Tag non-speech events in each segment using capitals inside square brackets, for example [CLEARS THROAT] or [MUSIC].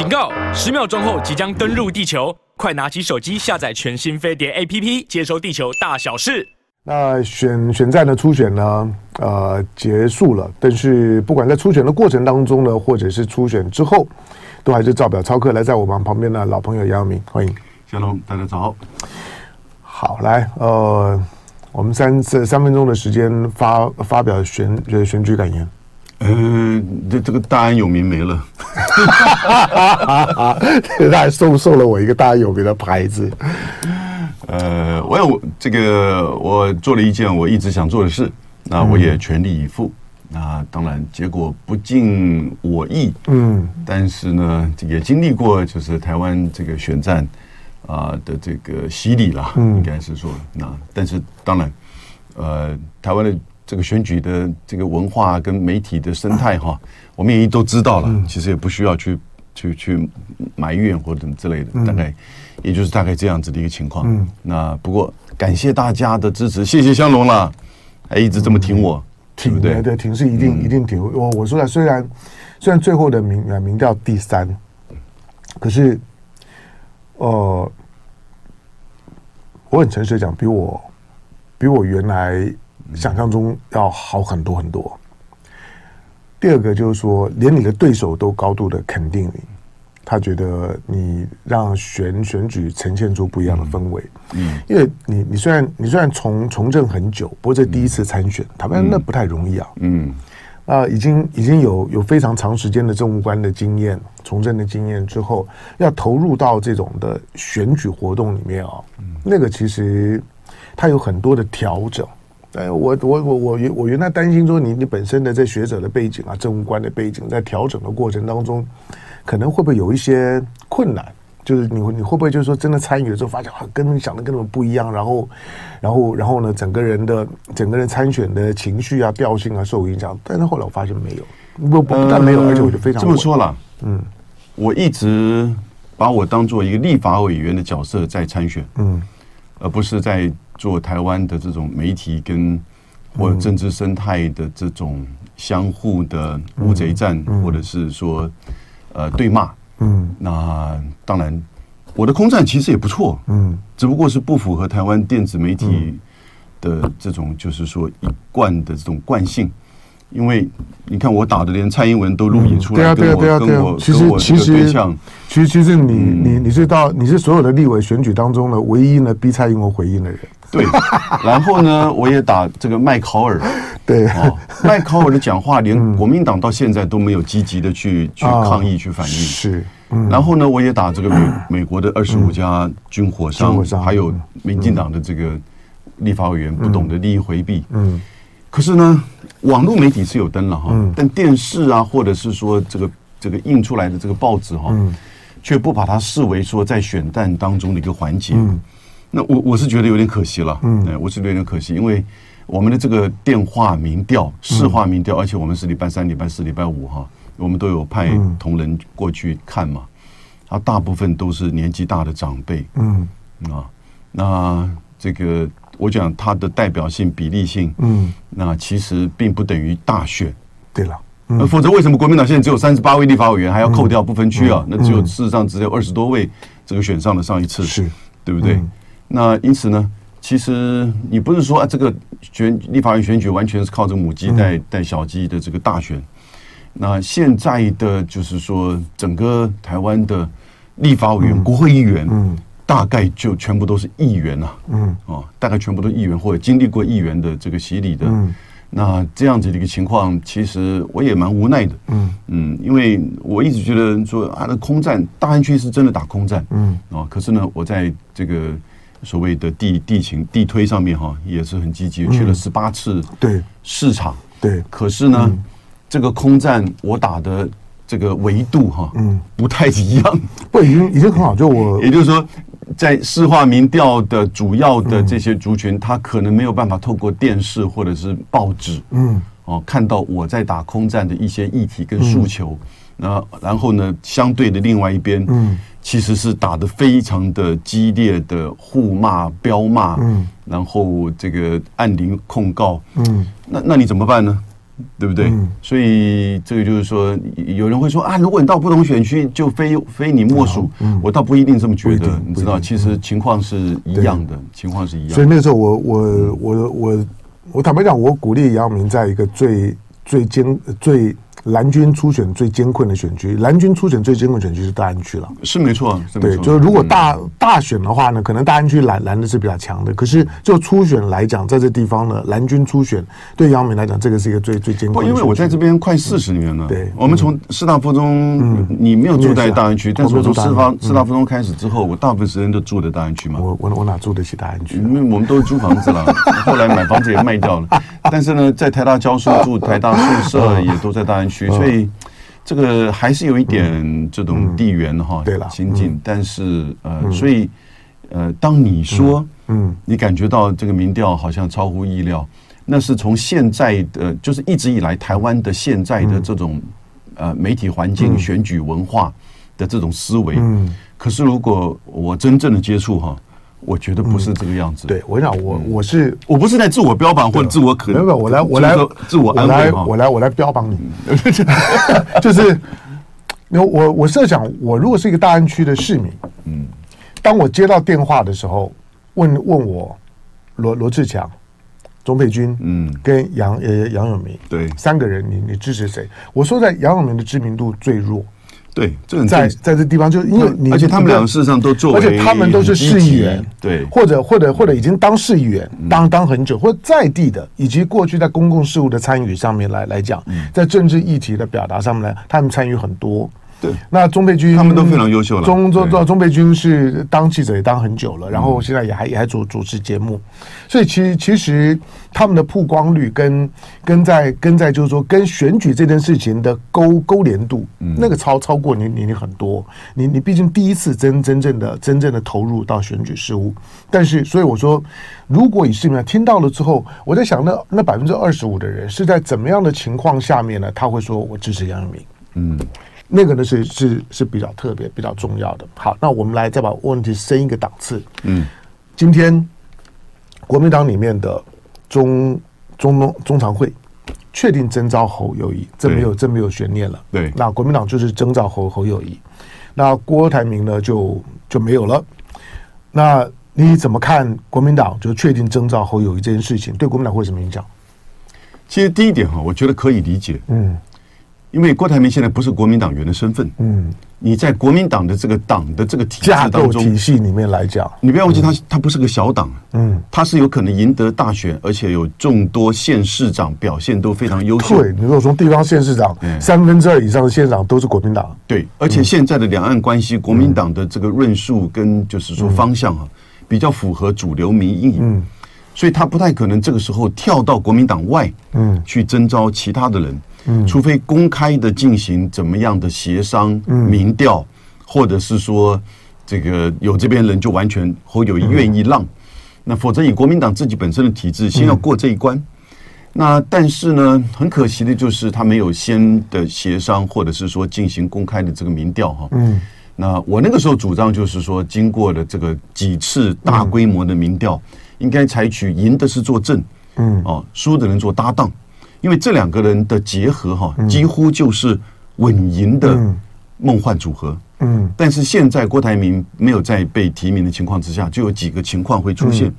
警告！十秒钟后即将登陆地球，快拿起手机下载全新飞碟 APP，接收地球大小事。那选选战的初选呢？呃，结束了。但是不管在初选的过程当中呢，或者是初选之后，都还是照表操课。来，在我们旁边的老朋友杨明，欢迎。小龙，大家早。好，来，呃，我们三次三分钟的时间发发表选选举感言。嗯，这这个大安有名没了，[LAUGHS] 他还送送了我一个大有名的牌子。呃，我有这个，我做了一件我一直想做的事，那我也全力以赴。那当然结果不尽我意，嗯，但是呢，这也经历过就是台湾这个选战啊的这个洗礼了，应该是说，那但是当然，呃，台湾的。这个选举的这个文化跟媒体的生态哈，我们也都知道了。其实也不需要去去去埋怨或者什么之类的，大概也就是大概这样子的一个情况。那不过感谢大家的支持，谢谢香龙了，还一直这么挺我，挺对对，挺是一定一定挺。我我说了，虽然虽然最后的民民调第三，可是呃，我很诚实的讲，比我比我原来。想象中要好很多很多。第二个就是说，连你的对手都高度的肯定你，他觉得你让选选举呈现出不一样的氛围。嗯，因为你你虽然你虽然从从政很久，不过这第一次参选，他们那不太容易啊。嗯，啊，已经已经有有非常长时间的政务官的经验，从政的经验之后，要投入到这种的选举活动里面啊，那个其实它有很多的调整。哎，我我我我原我原来担心说，你你本身的这学者的背景啊，政务官的背景，在调整的过程当中，可能会不会有一些困难？就是你你会不会就是说，真的参与了之后，发现啊跟你想的跟他们不一样，然后然后然后呢，整个人的整个人参选的情绪啊、调性啊受影响？但是后来我发现没有，不不但没有，而且我就非常这么说了，嗯，我一直把我当做一个立法委员的角色在参选，嗯，而不是在。做台湾的这种媒体跟或政治生态的这种相互的乌贼战，或者是说呃对骂，嗯，那当然我的空战其实也不错，嗯，只不过是不符合台湾电子媒体的这种就是说一贯的这种惯性。因为你看，我打的连蔡英文都录影出来，对啊，对啊，对啊，其实其实其实其实你你你是到你是所有的立委选举当中呢，唯一呢逼蔡英文回应的人。对，[LAUGHS] 然后呢，我也打这个麦考尔，[LAUGHS] 对，麦考尔的讲话，连国民党到现在都没有积极的去去抗议去反应。是，然后呢，我也打这个美 [CLEARS THROAT] 美国的二十五家军火商，还有民进党的这个立法委员不懂得利益回避。嗯。可是呢，网络媒体是有登了哈，但电视啊，或者是说这个这个印出来的这个报纸哈，却不把它视为说在选战当中的一个环节。那我我是觉得有点可惜了，嗯，我是觉得有点可惜，因为我们的这个电话民调、市话民调，而且我们是礼拜三、礼拜四、礼拜五哈，我们都有派同仁过去看嘛，他大部分都是年纪大的长辈，嗯。啊，那这个。我讲它的代表性、比例性，嗯，那其实并不等于大选。对了，嗯、否则为什么国民党现在只有三十八位立法委员，还要扣掉不分区啊？嗯、那只有事实上只有二十多位这个选上了上一次，是，对不对？嗯、那因此呢，其实你不是说啊，这个选立法委员选举完全是靠着母鸡带带小鸡的这个大选。那现在的就是说，整个台湾的立法委员、嗯、国会议员，嗯。大概就全部都是议员啊，嗯，哦，大概全部都是议员或者经历过议员的这个洗礼的，嗯，那这样子的一个情况，其实我也蛮无奈的，嗯。嗯，因为我一直觉得说啊，那空战大安区是真的打空战，嗯，哦，可是呢，我在这个所谓的地地勤地推上面哈，也是很积极，去了十八次对。市场，对，可是呢，这个空战我打的这个维度哈，嗯，不太一样，不，已经已经很好，就我 [LAUGHS] 也就是说。在市话民调的主要的这些族群，他可能没有办法透过电视或者是报纸，嗯，哦，看到我在打空战的一些议题跟诉求。那然后呢，相对的另外一边，嗯，其实是打得非常的激烈的互骂、彪骂，嗯，然后这个按铃控告，嗯，那那你怎么办呢？对不对？所以这个就是说，有人会说啊，如果你到不同选区，就非非你莫属。我倒不一定这么觉得，你知道，其实情况是一样的，情况是一样的。所以那个时候我，我我我我我坦白讲，我鼓励杨明在一个最最艰最。蓝军初选最艰困的选区，蓝军初选最艰困的选区是大安区了，是没错，对，就是如果大大选的话呢，可能大安区蓝蓝的是比较强的，可是就初选来讲，在这地方呢，蓝军初选对杨明来讲，这个是一个最最艰困的。因为我在这边快四十年了，对，我们从师大附中，你没有住在大安区，但是我从师大师大附中开始之后，我大部分时间都住在大安区嘛。我我我哪住得起大安区？因为我们都是租房子了，[LAUGHS] 后来买房子也卖掉了，但是呢，在台大教书，住 [LAUGHS] 台大宿舍，也都在大安区，所以。这个还是有一点这种地缘哈，对了，亲近，但是呃，所以呃，当你说，嗯，你感觉到这个民调好像超乎意料，那是从现在的，就是一直以来台湾的现在的这种呃媒体环境、选举文化的这种思维，嗯，可是如果我真正的接触哈。我觉得不是这个样子。对，我想我我是我不是在自我标榜或者自我可能，没有，我来我来自我安慰我来我来标榜你，[LAUGHS] 就是，那 [LAUGHS] 我我设想，我如果是一个大安区的市民，嗯，当我接到电话的时候，问问我罗罗志强、钟佩君，嗯，跟杨呃杨永明，对，三个人，你你支持谁？我说在杨永明的知名度最弱。对，在在这地方，就因为你，而且他们两个事实上都做，而且他们都是市议员，对，或者或者或者已经当市议员当当很久，或者在地的，以及过去在公共事务的参与上面来来讲，在政治议题的表达上面来，他们参与很多。对，那中备军他们都非常优秀了。钟钟钟钟沛君是当记者也当很久了，然后现在也还也还主主持节目，所以其实其实他们的曝光率跟跟在跟在就是说跟选举这件事情的勾勾连度，那个超超过你你你很多。你你毕竟第一次真真正的真正的投入到选举事务，但是所以我说，如果以市民听到了之后，我在想那那百分之二十五的人是在怎么样的情况下面呢？他会说我支持杨永明，嗯。那个呢是是是比较特别、比较重要的。好，那我们来再把问题升一个档次。嗯，今天国民党里面的中中中中常会确定征召侯友谊，这没有这没有悬念了。对，那国民党就是征召侯侯友谊，那郭台铭呢就就没有了。那你怎么看国民党就确定征召侯友谊这件事情，对国民党会有什么影响？其实第一点哈，我觉得可以理解。嗯。因为郭台铭现在不是国民党员的身份，嗯，你在国民党的这个党的这个体制当中，体系里面来讲，你不要忘记他，他不是个小党，嗯，他是有可能赢得大选，而且有众多县市长表现都非常优秀。对，你说从地方县市长，三分之二以上的县长都是国民党，对，而且现在的两岸关系，国民党的这个论述跟就是说方向啊，比较符合主流民意，嗯，所以他不太可能这个时候跳到国民党外，嗯，去征召其他的人。除非公开的进行怎么样的协商、民调，或者是说这个有这边人就完全或有愿意让，那否则以国民党自己本身的体制，先要过这一关。那但是呢，很可惜的就是他没有先的协商，或者是说进行公开的这个民调哈。嗯，那我那个时候主张就是说，经过了这个几次大规模的民调，应该采取赢的是做正，嗯，哦，输的人做搭档。因为这两个人的结合哈，几乎就是稳赢的梦幻组合。嗯，但是现在郭台铭没有在被提名的情况之下，就有几个情况会出现。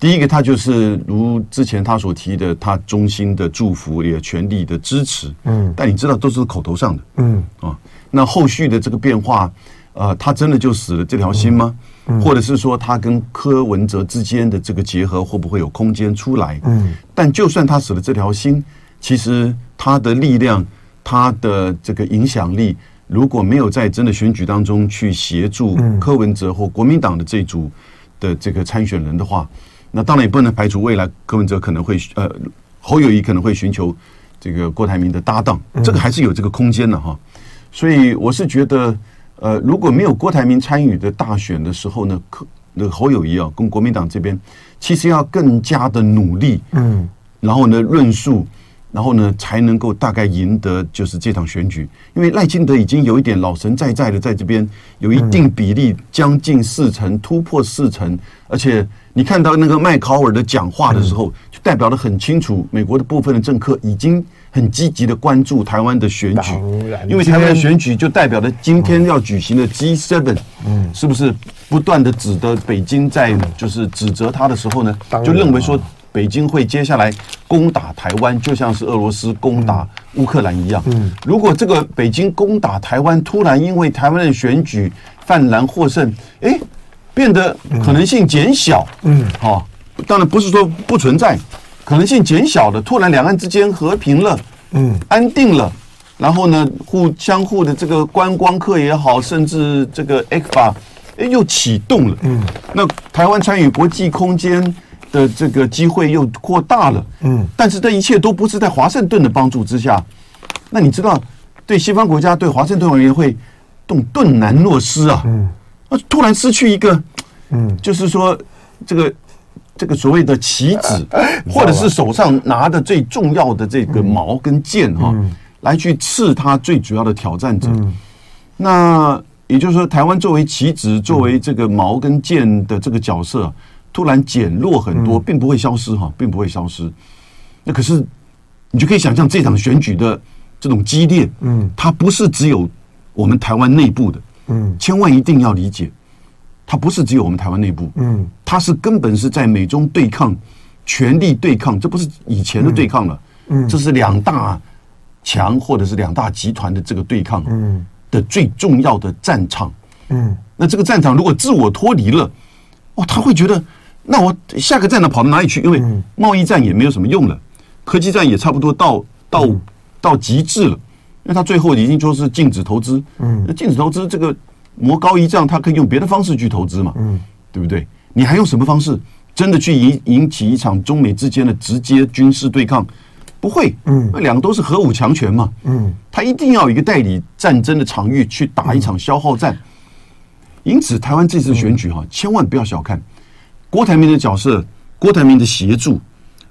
第一个，他就是如之前他所提的，他衷心的祝福，也全力的支持。嗯，但你知道都是口头上的。嗯，啊，那后续的这个变化，呃，他真的就死了这条心吗？或者是说他跟柯文哲之间的这个结合会不会有空间出来？嗯，但就算他死了这条心，其实他的力量、他的这个影响力，如果没有在真的选举当中去协助柯文哲或国民党的这组的这个参选人的话，那当然也不能排除未来柯文哲可能会呃侯友谊可能会寻求这个郭台铭的搭档，这个还是有这个空间的哈。所以我是觉得。呃，如果没有郭台铭参与的大选的时候呢，柯那个侯友谊啊，跟国民党这边其实要更加的努力，嗯，然后呢论述，然后呢才能够大概赢得就是这场选举，因为赖清德已经有一点老神在在的在这边有一定比例，将近四成突破四成，而且你看到那个麦考尔的讲话的时候，就代表得很清楚，美国的部分的政客已经很积极的关注台湾的选举，因为台湾的选举就代表着今天要举行的 G7，嗯，是不是不断的指责北京在就是指责他的时候呢，就认为说北京会接下来攻打台湾，就像是俄罗斯攻打乌克兰一样。嗯，如果这个北京攻打台湾，突然因为台湾的选举泛蓝获胜，哎。变得可能性减小，嗯，好，当然不是说不存在，可能性减小的，突然两岸之间和平了，嗯，安定了，然后呢，互相互的这个观光客也好，甚至这个 ECFA 哎又启动了，嗯，那台湾参与国际空间的这个机会又扩大了，嗯，但是这一切都不是在华盛顿的帮助之下，那你知道，对西方国家对华盛顿委员会动顿难诺失啊，嗯。突然失去一个，嗯，就是说，这个这个所谓的棋子，[LAUGHS] 或者是手上拿的最重要的这个矛跟剑哈，来去刺他最主要的挑战者。那也就是说，台湾作为棋子，作为这个矛跟剑的这个角色，突然减弱很多，并不会消失哈，并不会消失。那可是你就可以想象这场选举的这种激烈，嗯，它不是只有我们台湾内部的。嗯，千万一定要理解，它不是只有我们台湾内部，嗯，它是根本是在美中对抗、权力对抗，这不是以前的对抗了，嗯，这是两大强或者是两大集团的这个对抗，嗯，的最重要的战场，嗯，那这个战场如果自我脱离了，哇，他会觉得，那我下个战呢跑到哪里去？因为贸易战也没有什么用了，科技战也差不多到到到极致了。因为他最后已经说是禁止投资，嗯，那禁止投资这个魔高一丈，他可以用别的方式去投资嘛，嗯，对不对？你还用什么方式？真的去引引起一场中美之间的直接军事对抗？不会，嗯，那两个都是核武强权嘛，嗯，他一定要有一个代理战争的场域去打一场消耗战。因此，台湾这次选举哈，千万不要小看郭台铭的角色，郭台铭的协助，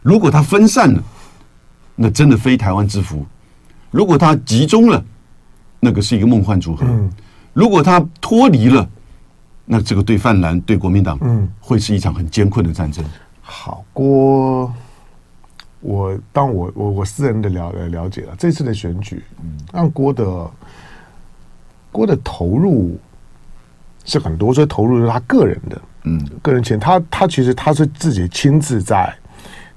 如果他分散了，那真的非台湾之福。如果他集中了，那个是一个梦幻组合；如果他脱离了，那这个对泛蓝、对国民党，嗯，会是一场很艰困的战争。好，郭，我当我我我私人的了了解了这次的选举，让郭的郭的投入是很多，所以投入是他个人的，嗯，个人钱。他他其实他是自己亲自在。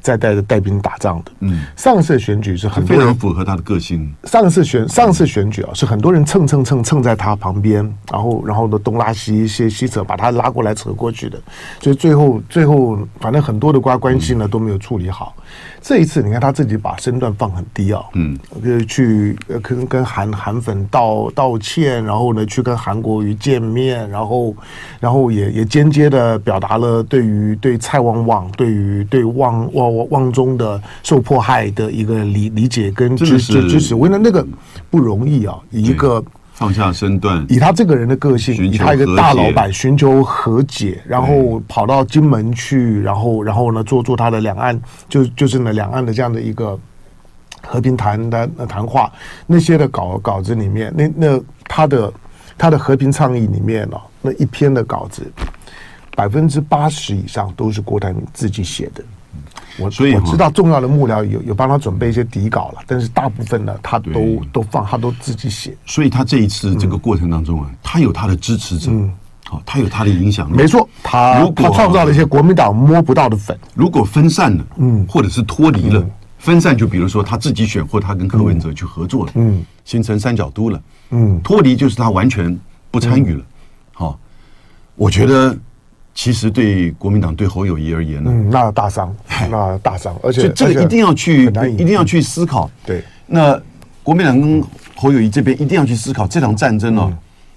在带着带兵打仗的，嗯，上次选举是很非常符合他的个性。上次选上次选举啊，是很多人蹭蹭蹭蹭在他旁边，然后然后呢东拉西西西扯，把他拉过来扯过去的，所以最后最后反正很多的关关系呢都没有处理好。这一次，你看他自己把身段放很低啊，嗯，呃，去跟跟韩韩粉道道歉，然后呢，去跟韩国瑜见面，然后，然后也也间接的表达了对于对蔡旺旺，对于对旺旺旺中的受迫害的一个理理解跟支持支持。我觉得那个不容易啊，以一个。放下身段，以他这个人的个性，以他一个大老板寻求和解，然后跑到金门去，然后然后呢做做他的两岸，就就是呢两岸的这样的一个和平谈的谈话，那些的稿稿子里面，那那他的他的和平倡议里面呢，那一篇的稿子，百分之八十以上都是郭台铭自己写的。我所以我知道重要的幕僚有有帮他准备一些底稿了，但是大部分呢，他都都放，他都自己写。所以他这一次这个过程当中啊，他有他的支持者，好，他有他的影响力。没错，他他创造了一些国民党摸不到的粉。如果分散了，嗯，或者是脱离了，分散就比如说他自己选，或他跟柯文哲去合作了，嗯，形成三角都了，嗯，脱离就是他完全不参与了。好，我觉得。其实对国民党对侯友谊而言呢，嗯，那大伤，那大伤，而且这个一定要去，一定要去思考。对，那国民党跟侯友谊这边一定要去思考这场战争哦，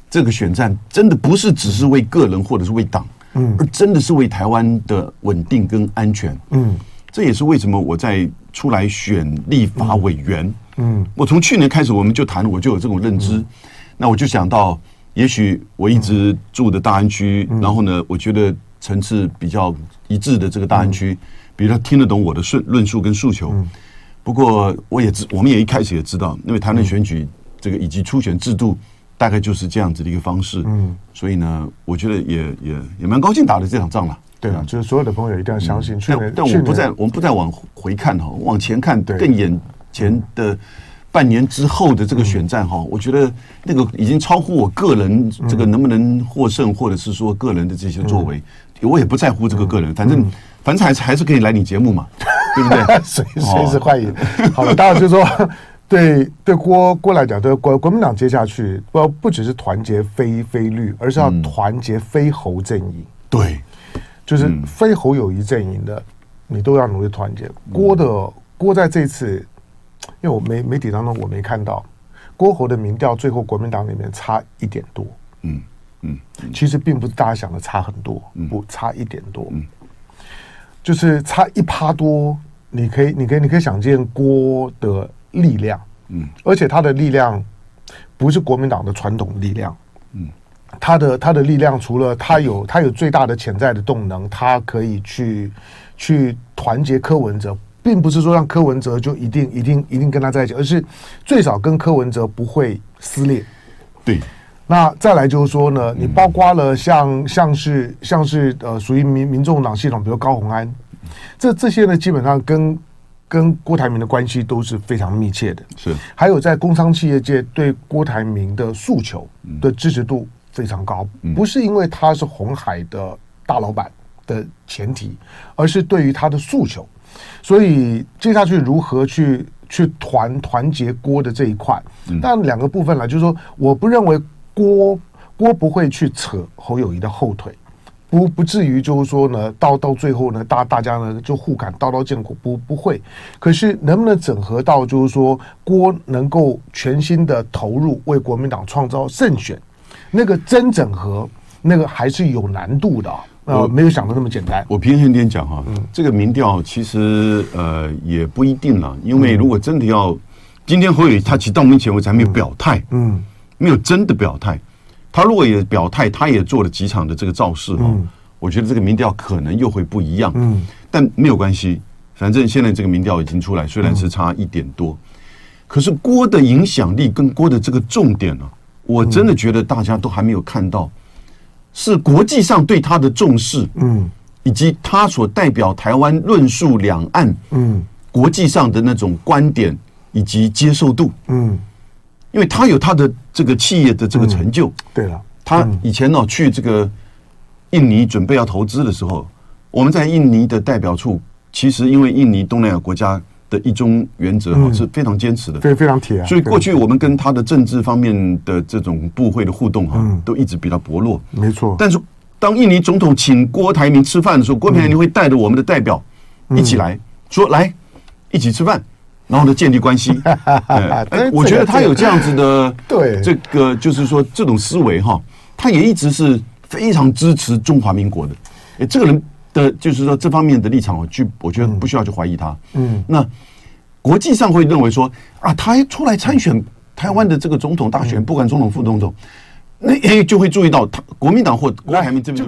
这个选战真的不是只是为个人或者是为党，嗯，而真的是为台湾的稳定跟安全。嗯，这也是为什么我在出来选立法委员。嗯，我从去年开始我们就谈，我就有这种认知，那我就想到。也许我一直住的大安区，然后呢，我觉得层次比较一致的这个大安区，比如他听得懂我的论论述跟诉求。不过我也知，我们也一开始也知道，因为台湾选举这个以及初选制度大概就是这样子的一个方式。嗯，所以呢，我觉得也也也蛮高兴打了这场仗了。对啊，就是所有的朋友一定要相信。但但我们不再我们不再往回看哈，往前看更眼前的半年之后的这个选战哈，我觉得那个已经超乎我个人这个能不能获胜，或者是说个人的这些作为，我也不在乎这个个人，反正反正还是还是可以来你节目嘛，[LAUGHS] 对不对？随随时欢迎。好了，当然就是说。[LAUGHS] 对对郭郭来讲，对国国民党接下去不不只是团结非非绿，而是要团结非侯阵营。对，就是非侯友谊阵营的，你都要努力团结。郭的郭在这次，因为我媒媒体当中我没看到郭侯的民调，最后国民党里面差一点多。嗯嗯，其实并不是大家想的差很多，不差一点多，就是差一趴多。你可以你可以你可以想见郭的。力量，嗯，而且他的力量不是国民党的传统力量，嗯，他的他的力量除了他有他有最大的潜在的动能，他可以去去团结柯文哲，并不是说让柯文哲就一定一定一定跟他在一起，而是最少跟柯文哲不会撕裂。对，那再来就是说呢，你包括了像像是像是呃属于民民众党系统，比如高鸿安，这这些呢基本上跟。跟郭台铭的关系都是非常密切的，是。还有在工商企业界对郭台铭的诉求的支持度非常高，不是因为他是红海的大老板的前提，而是对于他的诉求。所以接下去如何去去团团结郭的这一块，但两个部分来，就是说，我不认为郭郭不会去扯侯友谊的后腿。不不至于，就是说呢，到到最后呢，大大家呢就互砍刀刀见骨，不不会。可是能不能整合到，就是说郭能够全心的投入为国民党创造胜选，那个真整合，那个还是有难度的。呃，没有想的那么简单。我平衡点讲哈，嗯、这个民调其实呃也不一定了，因为如果真的要，嗯、今天侯友他其实到目前为止还没有表态，嗯，嗯没有真的表态。他如果也表态，他也做了几场的这个造势哈，我觉得这个民调可能又会不一样。嗯，但没有关系，反正现在这个民调已经出来，虽然是差一点多，可是郭的影响力跟郭的这个重点呢，我真的觉得大家都还没有看到，是国际上对他的重视，嗯，以及他所代表台湾论述两岸，嗯，国际上的那种观点以及接受度，嗯。因为他有他的这个企业的这个成就，嗯、对了，他以前呢去这个印尼准备要投资的时候，我们在印尼的代表处，其实因为印尼东南亚国家的一中原则哈是非常坚持的，非非常铁，所以过去我们跟他的政治方面的这种部会的互动哈，都一直比较薄弱，没错。但是当印尼总统请郭台铭吃饭的时候，郭台铭会带着我们的代表一起来说来一起吃饭。然后呢，建立关系。[LAUGHS] 哎，我觉得他有这样子的，对这个 [LAUGHS] 就是说这种思维哈，他也一直是非常支持中华民国的。哎，这个人的就是说这方面的立场，我去我觉得不需要去怀疑他。嗯，那国际上会认为说啊，他出来参选台湾的这个总统大选，不管总统副总统，那哎就会注意到他国民党或郭台铭这边。